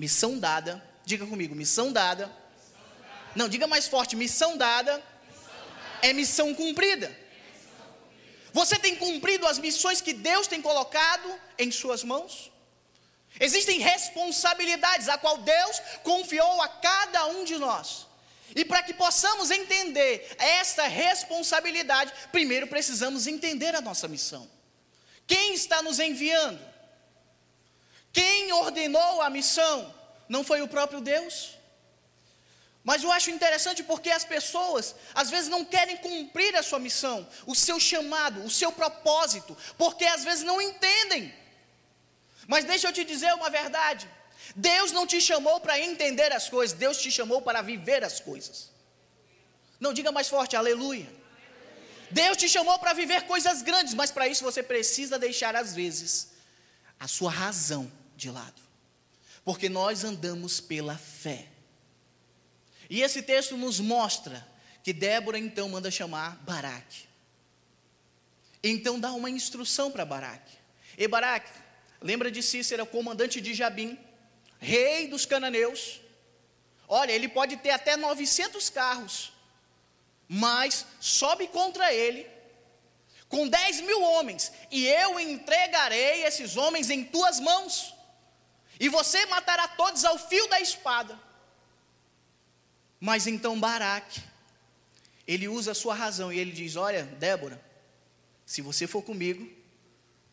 Missão dada, diga comigo, missão dada. Não, diga mais forte, missão dada, missão dada. é missão cumprida. Você tem cumprido as missões que Deus tem colocado em suas mãos? Existem responsabilidades a qual Deus confiou a cada um de nós. E para que possamos entender essa responsabilidade, primeiro precisamos entender a nossa missão. Quem está nos enviando? Quem ordenou a missão? Não foi o próprio Deus? Mas eu acho interessante porque as pessoas às vezes não querem cumprir a sua missão, o seu chamado, o seu propósito, porque às vezes não entendem. Mas deixa eu te dizer uma verdade: Deus não te chamou para entender as coisas, Deus te chamou para viver as coisas. Não diga mais forte, aleluia. Deus te chamou para viver coisas grandes, mas para isso você precisa deixar às vezes a sua razão de lado, porque nós andamos pela fé. E esse texto nos mostra que Débora então manda chamar Baraque. Então dá uma instrução para Baraque. E Baraque, lembra de Cícera, comandante de Jabim, rei dos cananeus. Olha, ele pode ter até 900 carros, mas sobe contra ele com 10 mil homens, e eu entregarei esses homens em tuas mãos, e você matará todos ao fio da espada. Mas então Baraque, ele usa a sua razão e ele diz: Olha, Débora, se você for comigo,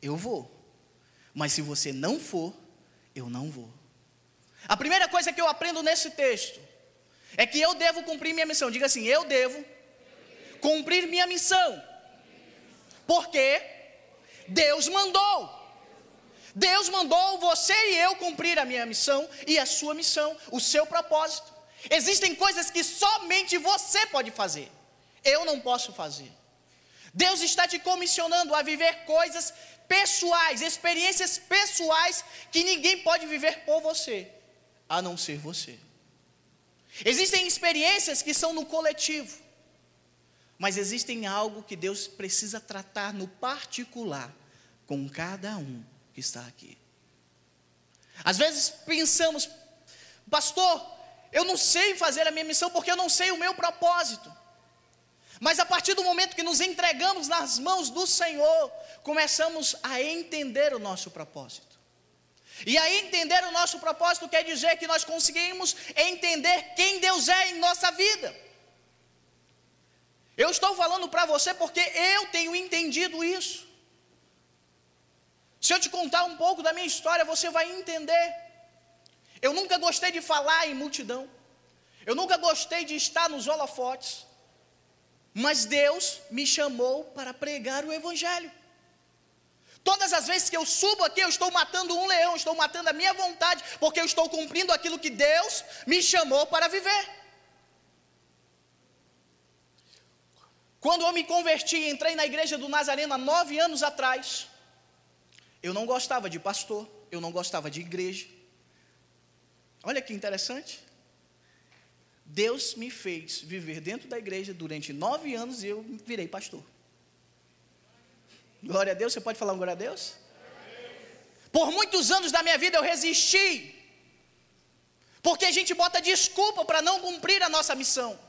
eu vou. Mas se você não for, eu não vou. A primeira coisa que eu aprendo nesse texto é que eu devo cumprir minha missão. Diga assim: eu devo cumprir minha missão. Porque Deus mandou. Deus mandou você e eu cumprir a minha missão e a sua missão, o seu propósito. Existem coisas que somente você pode fazer, eu não posso fazer. Deus está te comissionando a viver coisas pessoais, experiências pessoais que ninguém pode viver por você, a não ser você. Existem experiências que são no coletivo, mas existem algo que Deus precisa tratar no particular com cada um que está aqui. Às vezes pensamos, pastor, eu não sei fazer a minha missão porque eu não sei o meu propósito. Mas a partir do momento que nos entregamos nas mãos do Senhor, começamos a entender o nosso propósito. E a entender o nosso propósito quer dizer que nós conseguimos entender quem Deus é em nossa vida. Eu estou falando para você porque eu tenho entendido isso. Se eu te contar um pouco da minha história, você vai entender. Eu nunca gostei de falar em multidão. Eu nunca gostei de estar nos holofotes. Mas Deus me chamou para pregar o Evangelho. Todas as vezes que eu subo aqui, eu estou matando um leão, estou matando a minha vontade, porque eu estou cumprindo aquilo que Deus me chamou para viver. Quando eu me converti, entrei na igreja do Nazareno há nove anos atrás, eu não gostava de pastor, eu não gostava de igreja, Olha que interessante. Deus me fez viver dentro da igreja durante nove anos e eu virei pastor. Glória a Deus, você pode falar um glória a Deus? Por muitos anos da minha vida eu resisti, porque a gente bota desculpa para não cumprir a nossa missão.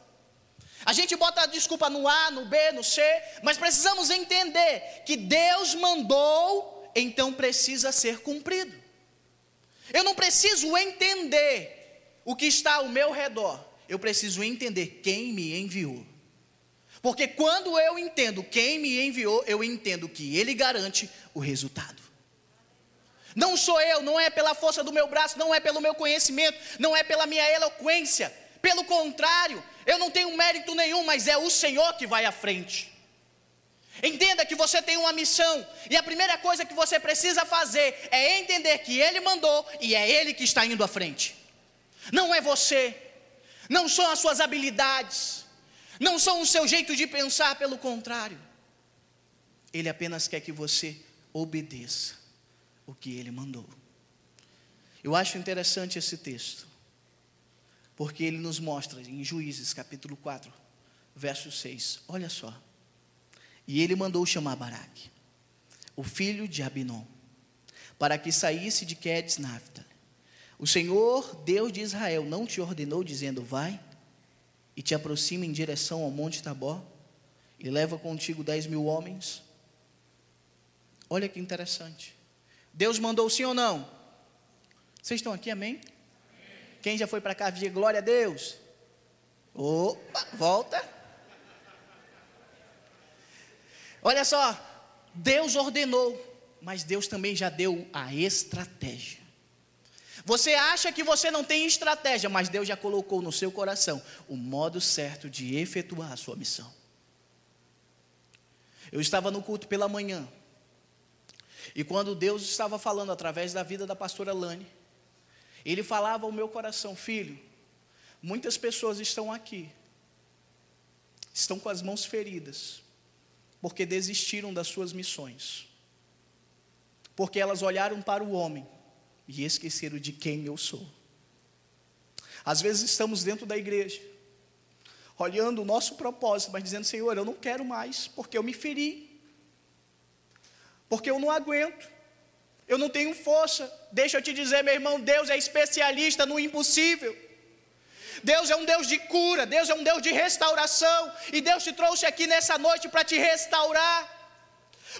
A gente bota desculpa no A, no B, no C, mas precisamos entender que Deus mandou, então precisa ser cumprido. Eu não preciso entender o que está ao meu redor, eu preciso entender quem me enviou. Porque quando eu entendo quem me enviou, eu entendo que ele garante o resultado. Não sou eu, não é pela força do meu braço, não é pelo meu conhecimento, não é pela minha eloquência. Pelo contrário, eu não tenho mérito nenhum, mas é o Senhor que vai à frente. Entenda que você tem uma missão, e a primeira coisa que você precisa fazer é entender que Ele mandou e é Ele que está indo à frente. Não é você, não são as suas habilidades, não são o seu jeito de pensar, pelo contrário. Ele apenas quer que você obedeça o que Ele mandou. Eu acho interessante esse texto, porque ele nos mostra em Juízes capítulo 4, verso 6. Olha só. E ele mandou chamar Baraque, o filho de Abinom, para que saísse de Quedes Naphtali, O Senhor, Deus de Israel, não te ordenou dizendo: Vai e te aproxima em direção ao Monte Tabor e leva contigo dez mil homens? Olha que interessante. Deus mandou sim ou não? Vocês estão aqui, amém? Quem já foi para cá, diga glória a Deus. Opa, volta. Olha só, Deus ordenou, mas Deus também já deu a estratégia. Você acha que você não tem estratégia, mas Deus já colocou no seu coração o modo certo de efetuar a sua missão. Eu estava no culto pela manhã, e quando Deus estava falando através da vida da pastora Lane, ele falava ao meu coração, filho, muitas pessoas estão aqui, estão com as mãos feridas, porque desistiram das suas missões, porque elas olharam para o homem e esqueceram de quem eu sou. Às vezes estamos dentro da igreja, olhando o nosso propósito, mas dizendo: Senhor, eu não quero mais, porque eu me feri, porque eu não aguento, eu não tenho força. Deixa eu te dizer, meu irmão, Deus é especialista no impossível. Deus é um Deus de cura, Deus é um Deus de restauração, e Deus te trouxe aqui nessa noite para te restaurar.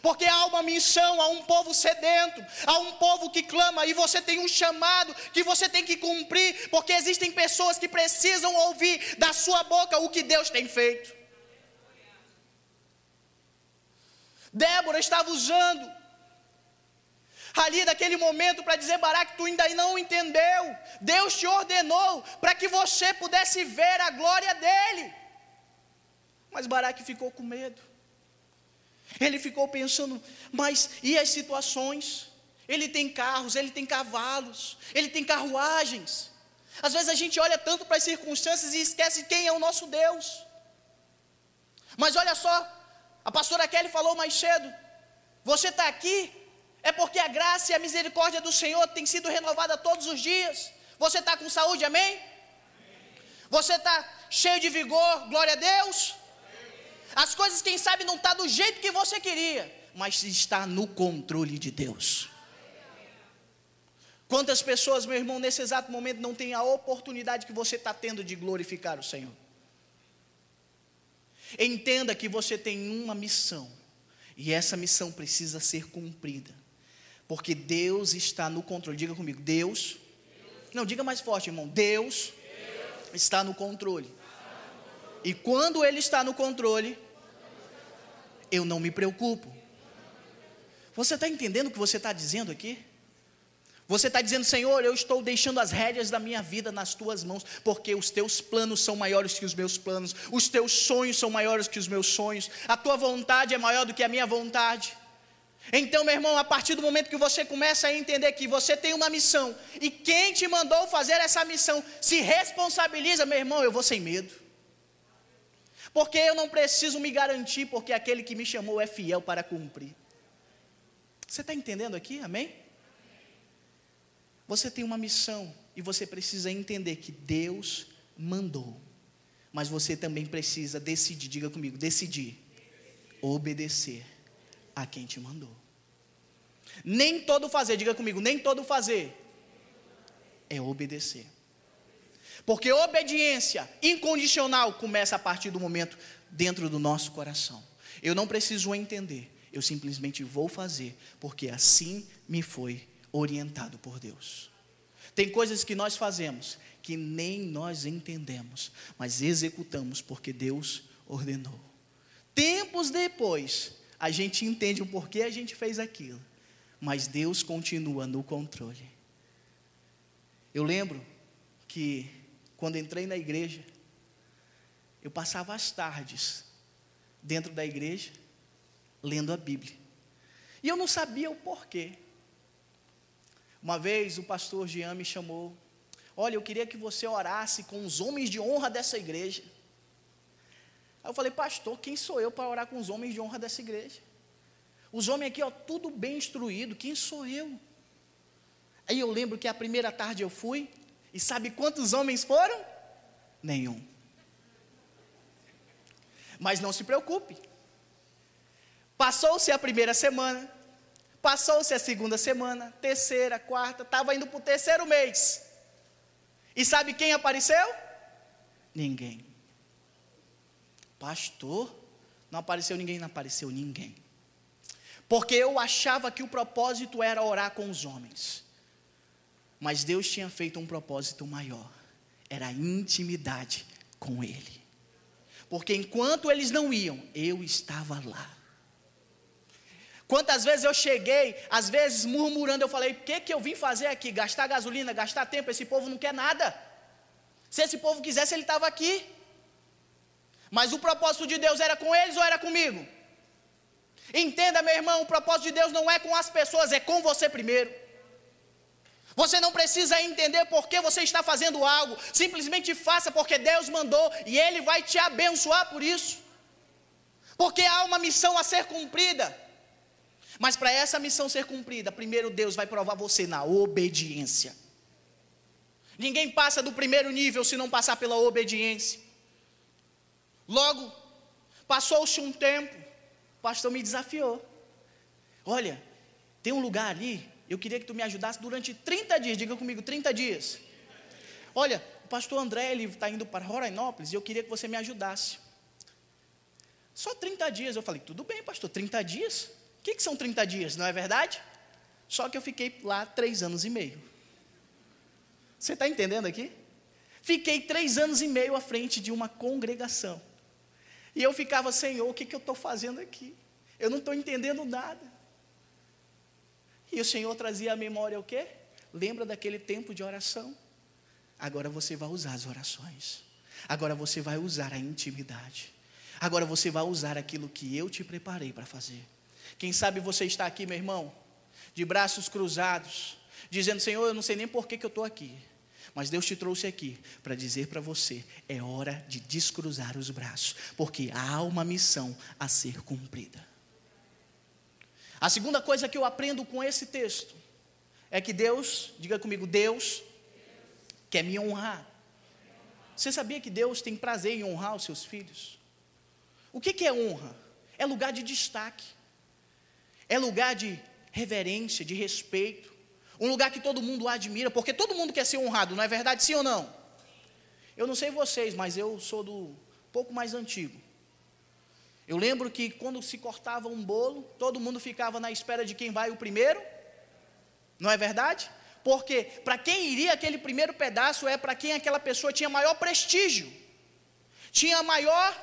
Porque há uma missão, há um povo sedento, há um povo que clama, e você tem um chamado que você tem que cumprir, porque existem pessoas que precisam ouvir da sua boca o que Deus tem feito. Débora estava usando ali daquele momento para dizer, Baraque, tu ainda não entendeu. Deus te ordenou para que você pudesse ver a glória dele. Mas Baraque ficou com medo. Ele ficou pensando, mas e as situações? Ele tem carros, ele tem cavalos, ele tem carruagens. Às vezes a gente olha tanto para as circunstâncias e esquece quem é o nosso Deus. Mas olha só, a pastora Kelly falou mais cedo: você está aqui, é porque a graça e a misericórdia do Senhor tem sido renovada todos os dias. Você está com saúde, amém? Você está cheio de vigor, glória a Deus? As coisas, quem sabe, não estão tá do jeito que você queria, mas está no controle de Deus. Quantas pessoas, meu irmão, nesse exato momento não têm a oportunidade que você está tendo de glorificar o Senhor? Entenda que você tem uma missão, e essa missão precisa ser cumprida, porque Deus está no controle. Diga comigo, Deus. Não, diga mais forte, irmão. Deus, Deus. está no controle. E quando Ele está no controle, eu não me preocupo. Você está entendendo o que você está dizendo aqui? Você está dizendo, Senhor, eu estou deixando as rédeas da minha vida nas tuas mãos, porque os teus planos são maiores que os meus planos, os teus sonhos são maiores que os meus sonhos, a tua vontade é maior do que a minha vontade. Então, meu irmão, a partir do momento que você começa a entender que você tem uma missão e quem te mandou fazer essa missão se responsabiliza, meu irmão, eu vou sem medo. Porque eu não preciso me garantir, porque aquele que me chamou é fiel para cumprir. Você está entendendo aqui? Amém? Você tem uma missão e você precisa entender que Deus mandou. Mas você também precisa decidir, diga comigo, decidir obedecer a quem te mandou. Nem todo fazer, diga comigo, nem todo fazer é obedecer. Porque obediência incondicional começa a partir do momento dentro do nosso coração. Eu não preciso entender, eu simplesmente vou fazer, porque assim me foi orientado por Deus. Tem coisas que nós fazemos que nem nós entendemos, mas executamos porque Deus ordenou. Tempos depois, a gente entende o porquê a gente fez aquilo, mas Deus continua no controle. Eu lembro que quando entrei na igreja, eu passava as tardes dentro da igreja lendo a Bíblia. E eu não sabia o porquê. Uma vez o pastor Jean me chamou. Olha, eu queria que você orasse com os homens de honra dessa igreja. Aí eu falei, pastor, quem sou eu para orar com os homens de honra dessa igreja? Os homens aqui, ó, tudo bem instruído, quem sou eu? Aí eu lembro que a primeira tarde eu fui, e sabe quantos homens foram? Nenhum. Mas não se preocupe. Passou-se a primeira semana, passou-se a segunda semana, terceira, quarta, estava indo para o terceiro mês. E sabe quem apareceu? Ninguém. Pastor, não apareceu ninguém, não apareceu ninguém. Porque eu achava que o propósito era orar com os homens. Mas Deus tinha feito um propósito maior. Era a intimidade com Ele. Porque enquanto eles não iam, eu estava lá. Quantas vezes eu cheguei, às vezes murmurando, eu falei: o que, que eu vim fazer aqui? Gastar gasolina, gastar tempo, esse povo não quer nada. Se esse povo quisesse, ele estava aqui. Mas o propósito de Deus era com eles ou era comigo? Entenda, meu irmão, o propósito de Deus não é com as pessoas, é com você primeiro. Você não precisa entender por que você está fazendo algo, simplesmente faça porque Deus mandou e Ele vai te abençoar por isso. Porque há uma missão a ser cumprida. Mas para essa missão ser cumprida, primeiro Deus vai provar você na obediência. Ninguém passa do primeiro nível se não passar pela obediência. Logo, passou-se um tempo, pastor me desafiou. Olha, tem um lugar ali, eu queria que tu me ajudasse durante 30 dias, diga comigo, 30 dias. Olha, o pastor André, ele está indo para Rorainópolis e eu queria que você me ajudasse. Só 30 dias. Eu falei, tudo bem, pastor, 30 dias? O que, que são 30 dias, não é verdade? Só que eu fiquei lá três anos e meio. Você está entendendo aqui? Fiquei três anos e meio à frente de uma congregação. E eu ficava, Senhor, o que, que eu estou fazendo aqui? Eu não estou entendendo nada. E o Senhor trazia à memória o quê? Lembra daquele tempo de oração? Agora você vai usar as orações. Agora você vai usar a intimidade. Agora você vai usar aquilo que eu te preparei para fazer. Quem sabe você está aqui, meu irmão, de braços cruzados, dizendo: Senhor, eu não sei nem por que, que eu estou aqui. Mas Deus te trouxe aqui para dizer para você: é hora de descruzar os braços, porque há uma missão a ser cumprida. A segunda coisa que eu aprendo com esse texto é que Deus, diga comigo, Deus quer me honrar. Você sabia que Deus tem prazer em honrar os seus filhos? O que, é honra? É lugar de destaque, é lugar de reverência, de respeito, um lugar que todo mundo admira, porque todo mundo quer ser honrado, não é verdade? Sim ou não? Eu não sei vocês, mas eu sou do pouco mais antigo. Eu lembro que quando se cortava um bolo, todo mundo ficava na espera de quem vai o primeiro. Não é verdade? Porque para quem iria aquele primeiro pedaço é para quem aquela pessoa tinha maior prestígio, tinha maior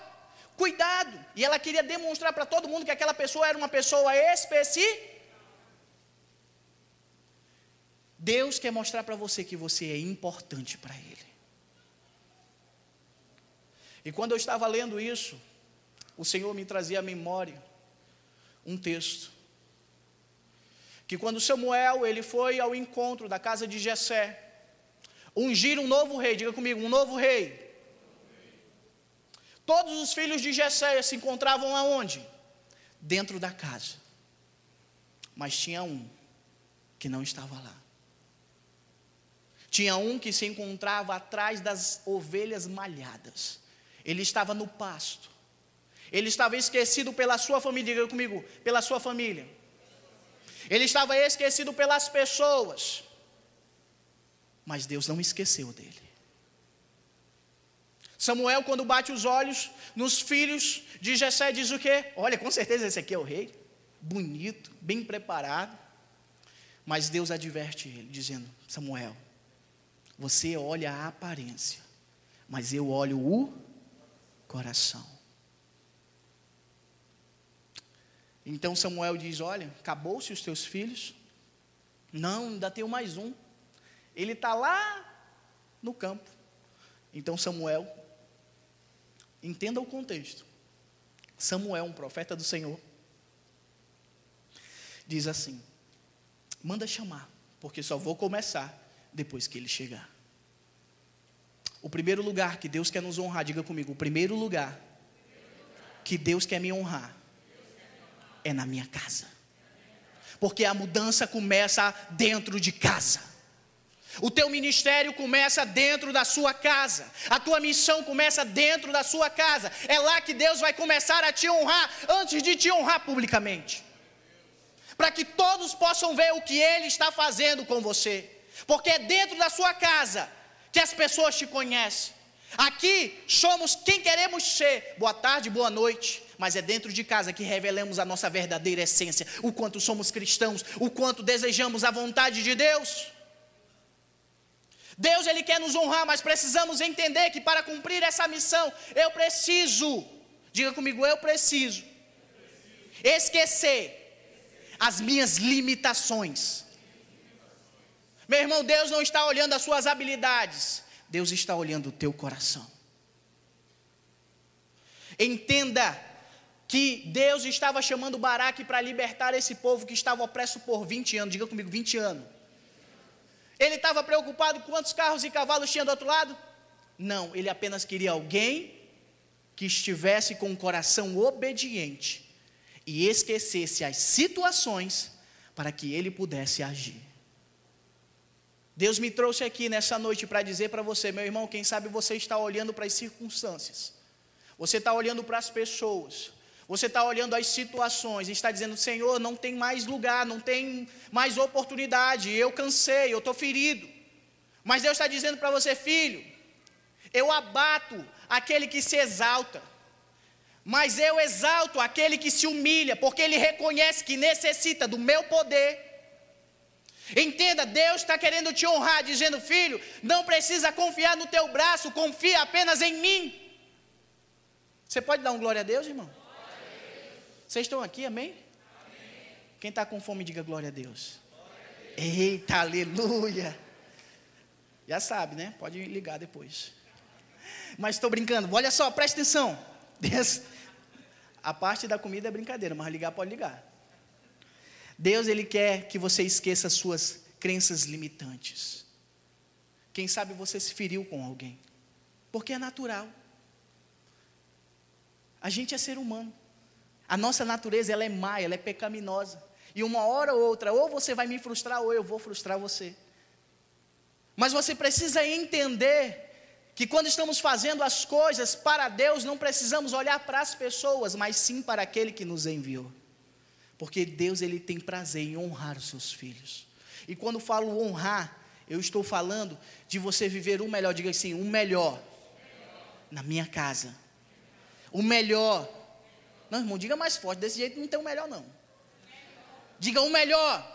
cuidado, e ela queria demonstrar para todo mundo que aquela pessoa era uma pessoa específica Deus quer mostrar para você que você é importante para Ele. E quando eu estava lendo isso, o Senhor me trazia à memória um texto. Que quando Samuel ele foi ao encontro da casa de Jessé, ungir um novo rei, diga comigo, um novo rei. Todos os filhos de Jessé se encontravam aonde? Dentro da casa. Mas tinha um que não estava lá. Tinha um que se encontrava atrás das ovelhas malhadas. Ele estava no pasto. Ele estava esquecido pela sua família, diga comigo, pela sua família. Ele estava esquecido pelas pessoas. Mas Deus não esqueceu dele. Samuel, quando bate os olhos nos filhos de Jessé, diz o quê? Olha, com certeza esse aqui é o rei. Bonito, bem preparado. Mas Deus adverte ele, dizendo: Samuel, você olha a aparência, mas eu olho o coração. Então Samuel diz: Olha, acabou-se os teus filhos? Não, ainda tenho mais um. Ele está lá no campo. Então Samuel, entenda o contexto. Samuel, um profeta do Senhor, diz assim: manda chamar, porque só vou começar depois que ele chegar. O primeiro lugar que Deus quer nos honrar, diga comigo, o primeiro lugar que Deus quer me honrar é na minha casa. Porque a mudança começa dentro de casa. O teu ministério começa dentro da sua casa. A tua missão começa dentro da sua casa. É lá que Deus vai começar a te honrar antes de te honrar publicamente. Para que todos possam ver o que ele está fazendo com você. Porque é dentro da sua casa que as pessoas te conhecem. Aqui somos quem queremos ser. Boa tarde, boa noite. Mas é dentro de casa que revelamos a nossa verdadeira essência, o quanto somos cristãos, o quanto desejamos a vontade de Deus. Deus ele quer nos honrar, mas precisamos entender que para cumprir essa missão, eu preciso, diga comigo, eu preciso esquecer as minhas limitações. Meu irmão, Deus não está olhando as suas habilidades, Deus está olhando o teu coração. Entenda que Deus estava chamando Baraque para libertar esse povo que estava opresso por 20 anos. Diga comigo, 20 anos. Ele estava preocupado com quantos carros e cavalos tinha do outro lado? Não, ele apenas queria alguém que estivesse com o coração obediente e esquecesse as situações para que ele pudesse agir. Deus me trouxe aqui nessa noite para dizer para você, meu irmão, quem sabe você está olhando para as circunstâncias, você está olhando para as pessoas, você está olhando as situações e está dizendo: Senhor, não tem mais lugar, não tem mais oportunidade, eu cansei, eu estou ferido. Mas Deus está dizendo para você, filho, eu abato aquele que se exalta, mas eu exalto aquele que se humilha, porque ele reconhece que necessita do meu poder. Entenda, Deus está querendo te honrar, dizendo, filho, não precisa confiar no teu braço, confia apenas em mim. Você pode dar um glória a Deus, irmão? Vocês estão aqui, amém? amém. Quem está com fome, diga glória a Deus. Glória a Deus. Eita, aleluia. Já sabe, né? Pode ligar depois. Mas estou brincando. Olha só, presta atenção. A parte da comida é brincadeira, mas ligar pode ligar. Deus ele quer que você esqueça suas crenças limitantes. Quem sabe você se feriu com alguém, porque é natural. A gente é ser humano. A nossa natureza ela é má, ela é pecaminosa. E uma hora ou outra, ou você vai me frustrar, ou eu vou frustrar você. Mas você precisa entender que quando estamos fazendo as coisas para Deus, não precisamos olhar para as pessoas, mas sim para aquele que nos enviou. Porque Deus ele tem prazer em honrar os seus filhos. E quando falo honrar, eu estou falando de você viver o melhor, diga assim, o melhor na minha casa. O melhor não, irmão, diga mais forte. Desse jeito não tem o melhor, não. Diga o melhor.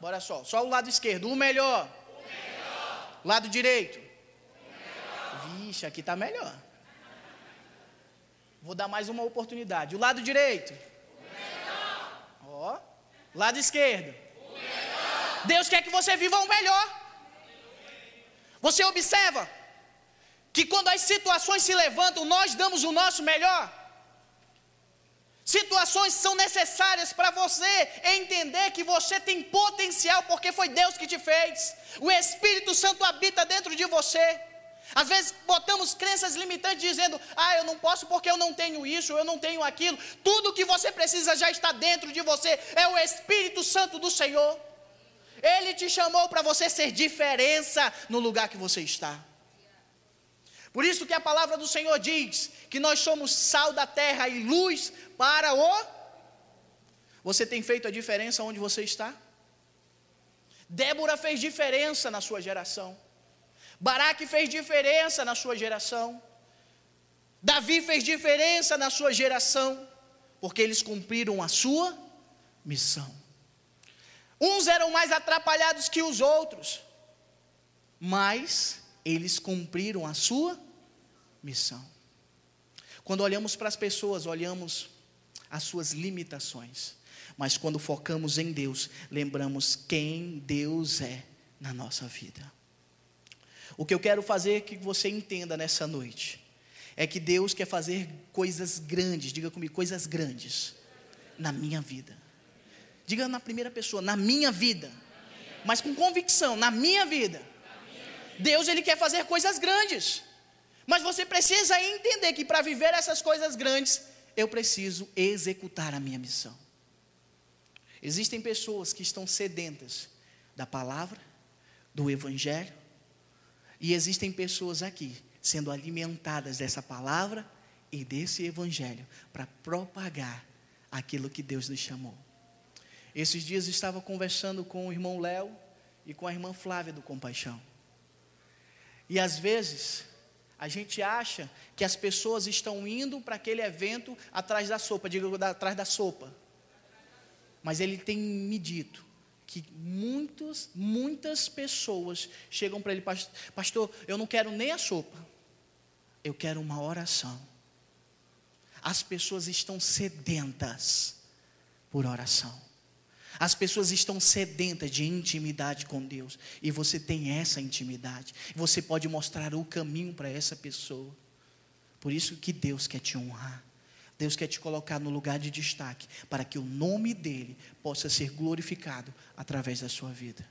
Bora só. Só o lado esquerdo. O melhor. Lado direito. Vixe, aqui está melhor. Vou dar mais uma oportunidade. O lado direito. Lado esquerdo. Deus quer que você viva o melhor. Você observa que quando as situações se levantam, nós damos o nosso melhor. Situações são necessárias para você entender que você tem potencial, porque foi Deus que te fez. O Espírito Santo habita dentro de você. Às vezes botamos crenças limitantes dizendo: "Ah, eu não posso porque eu não tenho isso, eu não tenho aquilo". Tudo que você precisa já está dentro de você. É o Espírito Santo do Senhor. Ele te chamou para você ser diferença no lugar que você está. Por isso que a palavra do Senhor diz que nós somos sal da terra e luz para o. Você tem feito a diferença onde você está? Débora fez diferença na sua geração. Baraque fez diferença na sua geração. Davi fez diferença na sua geração, porque eles cumpriram a sua missão. Uns eram mais atrapalhados que os outros, mas eles cumpriram a sua missão. Quando olhamos para as pessoas, olhamos as suas limitações, mas quando focamos em Deus, lembramos quem Deus é na nossa vida. O que eu quero fazer que você entenda nessa noite é que Deus quer fazer coisas grandes, diga comigo, coisas grandes na minha vida. Diga na primeira pessoa, na minha vida. Mas com convicção, na minha vida. Deus ele quer fazer coisas grandes. Mas você precisa entender que para viver essas coisas grandes, eu preciso executar a minha missão. Existem pessoas que estão sedentas da palavra, do evangelho, e existem pessoas aqui sendo alimentadas dessa palavra e desse evangelho para propagar aquilo que Deus nos chamou. Esses dias estava conversando com o irmão Léo e com a irmã Flávia do Compaixão. E às vezes, a gente acha que as pessoas estão indo para aquele evento atrás da sopa, diga atrás da sopa. Mas ele tem me dito que muitos, muitas pessoas chegam para ele, pastor, eu não quero nem a sopa, eu quero uma oração. As pessoas estão sedentas por oração. As pessoas estão sedentas de intimidade com Deus. E você tem essa intimidade. Você pode mostrar o caminho para essa pessoa. Por isso que Deus quer te honrar. Deus quer te colocar no lugar de destaque. Para que o nome dEle possa ser glorificado através da sua vida.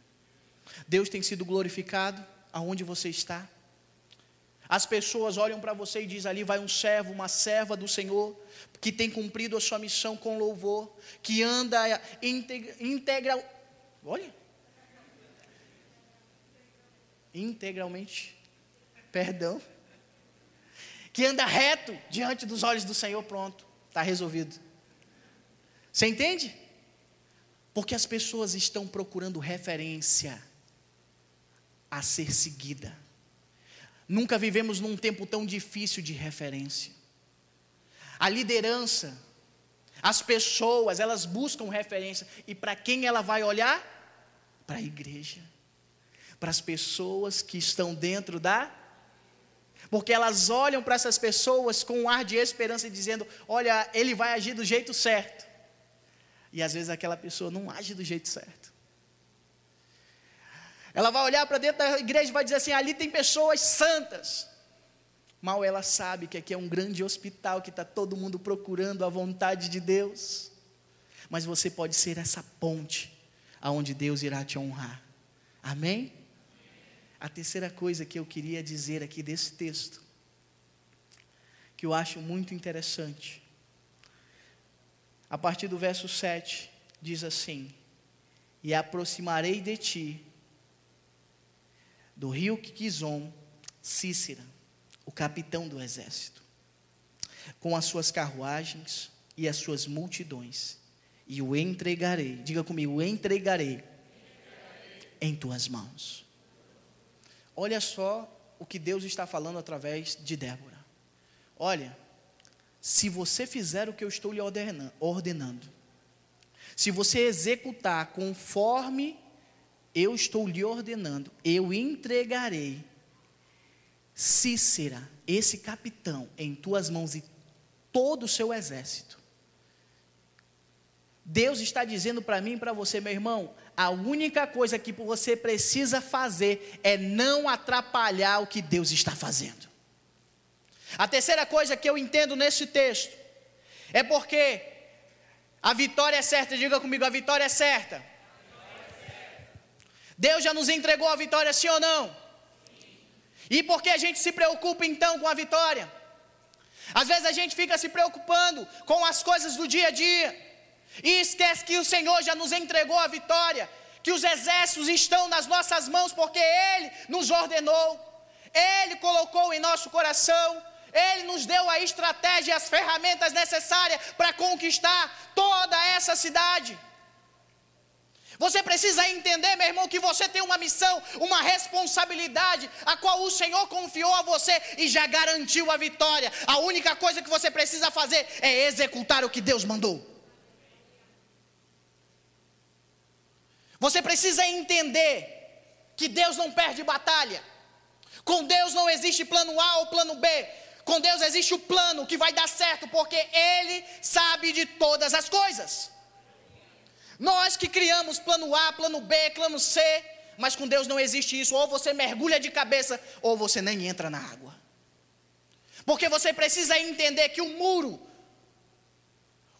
Deus tem sido glorificado aonde você está. As pessoas olham para você e dizem: ali vai um servo, uma serva do Senhor, que tem cumprido a sua missão com louvor, que anda integral. Olha. Integralmente. Perdão. Que anda reto diante dos olhos do Senhor, pronto. Está resolvido. Você entende? Porque as pessoas estão procurando referência a ser seguida. Nunca vivemos num tempo tão difícil de referência. A liderança, as pessoas, elas buscam referência. E para quem ela vai olhar? Para a igreja. Para as pessoas que estão dentro da. Porque elas olham para essas pessoas com um ar de esperança, dizendo: Olha, ele vai agir do jeito certo. E às vezes aquela pessoa não age do jeito certo. Ela vai olhar para dentro da igreja e vai dizer assim: ali tem pessoas santas. Mal ela sabe que aqui é um grande hospital que está todo mundo procurando a vontade de Deus. Mas você pode ser essa ponte aonde Deus irá te honrar. Amém? A terceira coisa que eu queria dizer aqui desse texto, que eu acho muito interessante, a partir do verso 7, diz assim: E aproximarei de ti do rio Kizom, Cícera, o capitão do exército, com as suas carruagens e as suas multidões, e o entregarei, diga comigo, o entregarei, entregarei. em tuas mãos. Olha só o que Deus está falando através de Débora. Olha, se você fizer o que eu estou lhe ordenando, se você executar conforme eu estou lhe ordenando, eu entregarei Cícera, esse capitão, em tuas mãos e todo o seu exército. Deus está dizendo para mim e para você, meu irmão, a única coisa que você precisa fazer é não atrapalhar o que Deus está fazendo. A terceira coisa que eu entendo nesse texto é porque a vitória é certa, diga comigo, a vitória é certa. Deus já nos entregou a vitória, sim ou não? E por que a gente se preocupa então com a vitória? Às vezes a gente fica se preocupando com as coisas do dia a dia e esquece que o Senhor já nos entregou a vitória, que os exércitos estão nas nossas mãos porque Ele nos ordenou, Ele colocou em nosso coração, Ele nos deu a estratégia e as ferramentas necessárias para conquistar toda essa cidade. Você precisa entender, meu irmão, que você tem uma missão, uma responsabilidade, a qual o Senhor confiou a você e já garantiu a vitória. A única coisa que você precisa fazer é executar o que Deus mandou. Você precisa entender que Deus não perde batalha. Com Deus não existe plano A ou plano B. Com Deus existe o plano que vai dar certo, porque Ele sabe de todas as coisas. Nós que criamos plano A, plano B, plano C, mas com Deus não existe isso. Ou você mergulha de cabeça, ou você nem entra na água. Porque você precisa entender que o muro,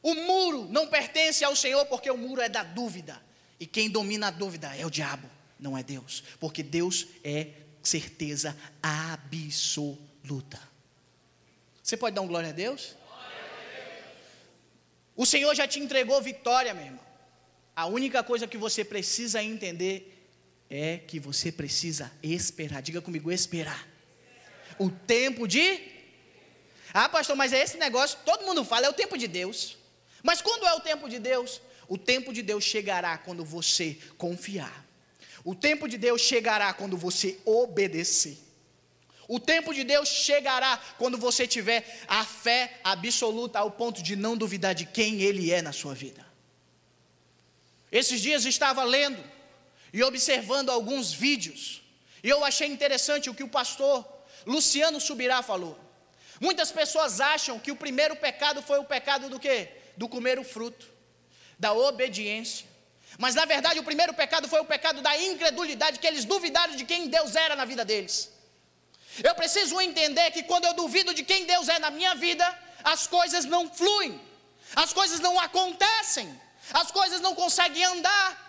o muro não pertence ao Senhor, porque o muro é da dúvida. E quem domina a dúvida é o diabo, não é Deus. Porque Deus é certeza absoluta. Você pode dar um glória a Deus? Glória a Deus. O Senhor já te entregou vitória, meu irmão. A única coisa que você precisa entender é que você precisa esperar. Diga comigo, esperar. O tempo de. Ah, pastor, mas é esse negócio, todo mundo fala, é o tempo de Deus. Mas quando é o tempo de Deus? O tempo de Deus chegará quando você confiar. O tempo de Deus chegará quando você obedecer. O tempo de Deus chegará quando você tiver a fé absoluta ao ponto de não duvidar de quem Ele é na sua vida. Esses dias estava lendo e observando alguns vídeos, e eu achei interessante o que o pastor Luciano Subirá falou. Muitas pessoas acham que o primeiro pecado foi o pecado do quê? Do comer o fruto, da obediência. Mas na verdade o primeiro pecado foi o pecado da incredulidade, que eles duvidaram de quem Deus era na vida deles. Eu preciso entender que quando eu duvido de quem Deus é na minha vida, as coisas não fluem, as coisas não acontecem, as coisas não conseguem andar.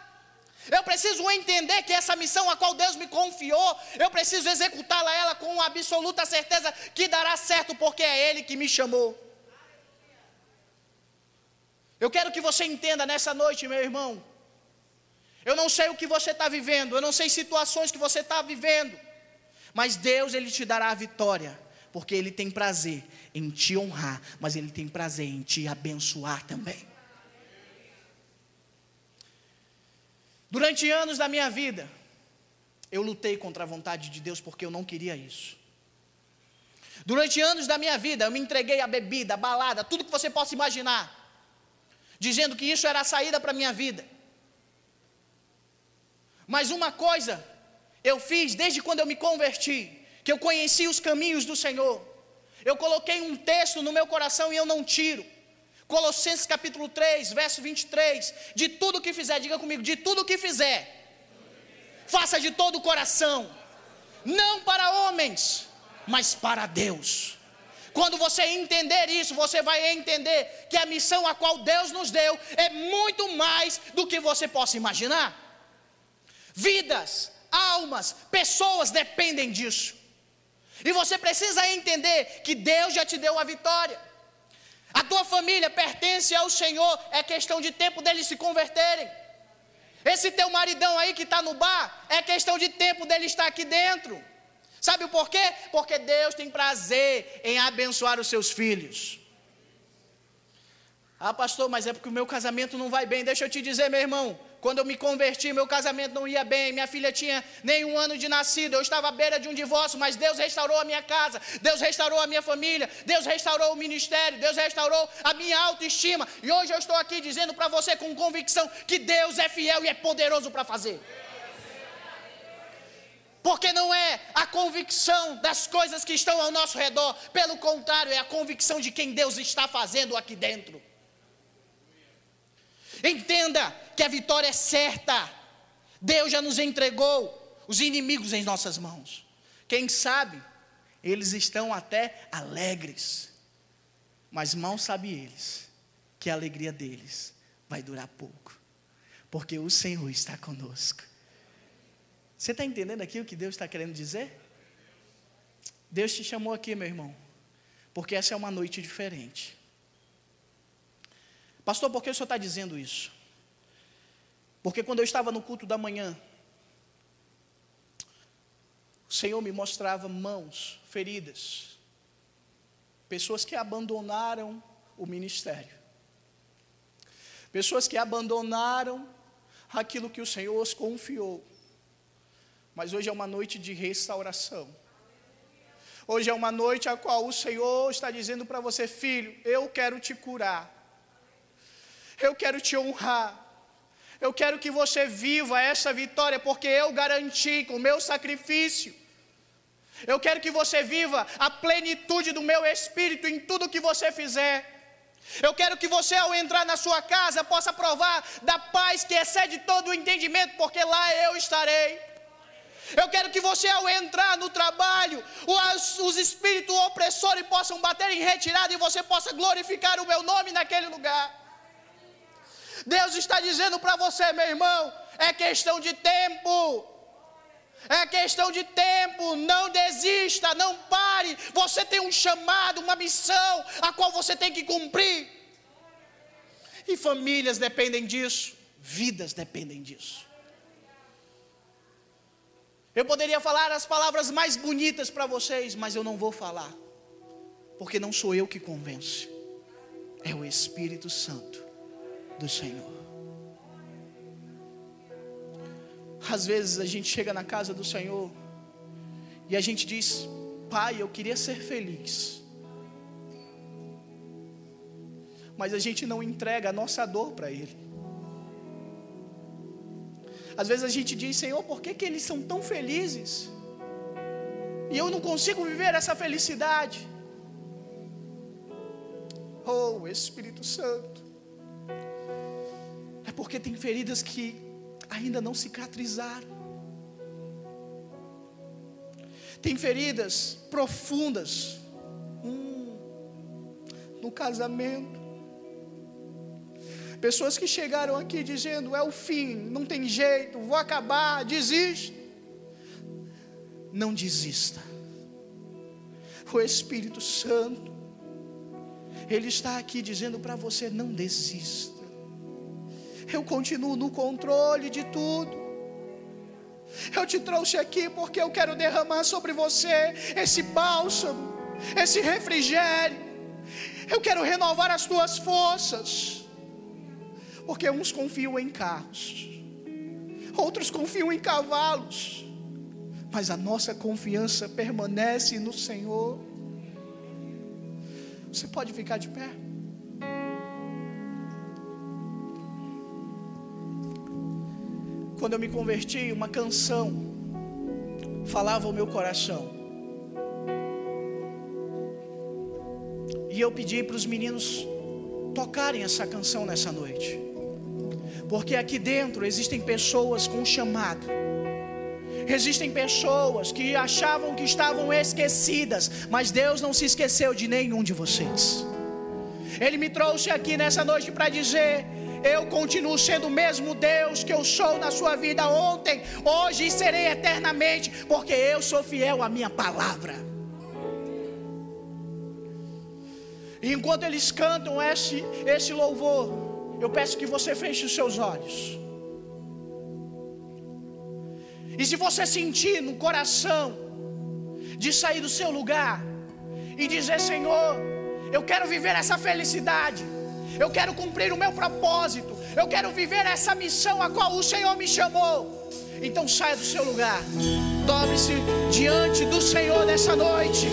Eu preciso entender que essa missão a qual Deus me confiou, eu preciso executá-la ela com absoluta certeza que dará certo, porque é Ele que me chamou. Eu quero que você entenda nessa noite, meu irmão. Eu não sei o que você está vivendo, eu não sei situações que você está vivendo, mas Deus ele te dará a vitória, porque Ele tem prazer em te honrar, mas Ele tem prazer em te abençoar também. Durante anos da minha vida, eu lutei contra a vontade de Deus porque eu não queria isso. Durante anos da minha vida, eu me entreguei à bebida, à balada, tudo que você possa imaginar, dizendo que isso era a saída para a minha vida. Mas uma coisa eu fiz desde quando eu me converti, que eu conheci os caminhos do Senhor. Eu coloquei um texto no meu coração e eu não tiro. Colossenses capítulo 3, verso 23. De tudo que fizer, diga comigo, de tudo que fizer, faça de todo o coração, não para homens, mas para Deus. Quando você entender isso, você vai entender que a missão a qual Deus nos deu é muito mais do que você possa imaginar. Vidas, almas, pessoas dependem disso. E você precisa entender que Deus já te deu a vitória. A tua família pertence ao Senhor, é questão de tempo deles se converterem. Esse teu maridão aí que está no bar, é questão de tempo dele estar aqui dentro. Sabe o porquê? Porque Deus tem prazer em abençoar os seus filhos. Ah, pastor, mas é porque o meu casamento não vai bem. Deixa eu te dizer, meu irmão, quando eu me converti, meu casamento não ia bem, minha filha tinha nem um ano de nascido, eu estava à beira de um divórcio, mas Deus restaurou a minha casa, Deus restaurou a minha família, Deus restaurou o ministério, Deus restaurou a minha autoestima. E hoje eu estou aqui dizendo para você com convicção que Deus é fiel e é poderoso para fazer. Porque não é a convicção das coisas que estão ao nosso redor, pelo contrário, é a convicção de quem Deus está fazendo aqui dentro. Entenda que a vitória é certa. Deus já nos entregou os inimigos em nossas mãos. Quem sabe, eles estão até alegres. Mas mal sabe eles que a alegria deles vai durar pouco. Porque o Senhor está conosco. Você está entendendo aqui o que Deus está querendo dizer? Deus te chamou aqui, meu irmão, porque essa é uma noite diferente. Pastor, por que o senhor está dizendo isso? Porque quando eu estava no culto da manhã, o Senhor me mostrava mãos feridas, pessoas que abandonaram o ministério, pessoas que abandonaram aquilo que o Senhor os confiou. Mas hoje é uma noite de restauração. Hoje é uma noite a qual o Senhor está dizendo para você, filho, eu quero te curar. Eu quero te honrar. Eu quero que você viva essa vitória, porque eu garanti com o meu sacrifício. Eu quero que você viva a plenitude do meu espírito em tudo que você fizer. Eu quero que você, ao entrar na sua casa, possa provar da paz que excede todo o entendimento, porque lá eu estarei. Eu quero que você, ao entrar no trabalho, os, os espíritos opressores possam bater em retirada e você possa glorificar o meu nome naquele lugar. Deus está dizendo para você, meu irmão, é questão de tempo. É questão de tempo, não desista, não pare. Você tem um chamado, uma missão, a qual você tem que cumprir. E famílias dependem disso, vidas dependem disso. Eu poderia falar as palavras mais bonitas para vocês, mas eu não vou falar, porque não sou eu que convenço, é o Espírito Santo do Senhor. Às vezes a gente chega na casa do Senhor e a gente diz: Pai, eu queria ser feliz. Mas a gente não entrega a nossa dor para Ele. Às vezes a gente diz, Senhor, por que, que eles são tão felizes? E eu não consigo viver essa felicidade. Oh, Espírito Santo. É porque tem feridas que ainda não cicatrizaram. Tem feridas profundas hum, no casamento. Pessoas que chegaram aqui dizendo: é o fim, não tem jeito, vou acabar, desisto. Não desista. O Espírito Santo, Ele está aqui dizendo para você: não desista. Eu continuo no controle de tudo. Eu te trouxe aqui porque eu quero derramar sobre você esse bálsamo, esse refrigério. Eu quero renovar as tuas forças. Porque uns confiam em carros, outros confiam em cavalos, mas a nossa confiança permanece no Senhor. Você pode ficar de pé? Quando eu me converti, uma canção falava ao meu coração. E eu pedi para os meninos tocarem essa canção nessa noite. Porque aqui dentro existem pessoas com chamado. Existem pessoas que achavam que estavam esquecidas, mas Deus não se esqueceu de nenhum de vocês. Ele me trouxe aqui nessa noite para dizer: eu continuo sendo o mesmo Deus que eu sou na sua vida ontem, hoje e serei eternamente, porque eu sou fiel à minha palavra. E enquanto eles cantam esse, esse louvor, eu peço que você feche os seus olhos. E se você sentir no coração de sair do seu lugar e dizer: Senhor, eu quero viver essa felicidade, eu quero cumprir o meu propósito, eu quero viver essa missão a qual o Senhor me chamou. Então saia do seu lugar, dobre-se diante do Senhor nessa noite